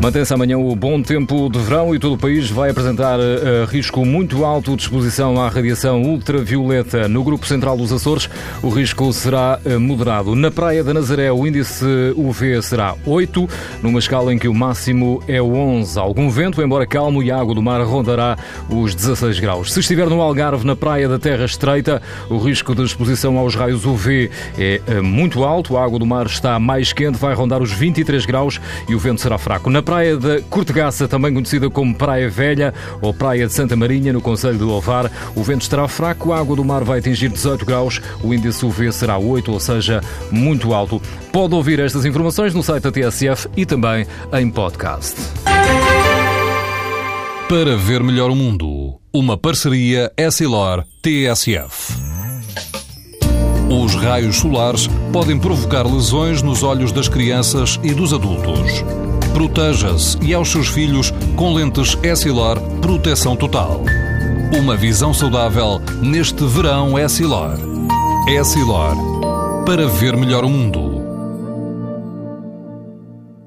Mantém-se amanhã o bom tempo de verão e todo o país vai apresentar uh, risco muito alto de exposição à radiação ultravioleta. No grupo central dos Açores, o risco será uh, moderado. Na Praia da Nazaré, o índice UV será 8, numa escala em que o máximo é 11. Algum vento, embora calmo, e a água do mar rondará os 16 graus. Se estiver no Algarve, na Praia da Terra Estreita, o risco de exposição aos raios UV é uh, muito alto. A água do mar está mais quente, vai rondar os 23 graus e o vento será fraco. Na praia da Cortegaça, também conhecida como Praia Velha ou Praia de Santa Marinha, no Conselho do Ovar. O vento estará fraco, a água do mar vai atingir 18 graus, o índice UV será 8, ou seja, muito alto. Pode ouvir estas informações no site da TSF e também em podcast. Para ver melhor o mundo, uma parceria Essilor-TSF. Os raios solares podem provocar lesões nos olhos das crianças e dos adultos. Proteja-se e aos seus filhos com lentes Essilor Proteção Total. Uma visão saudável neste verão Essilor. Essilor. Para ver melhor o mundo.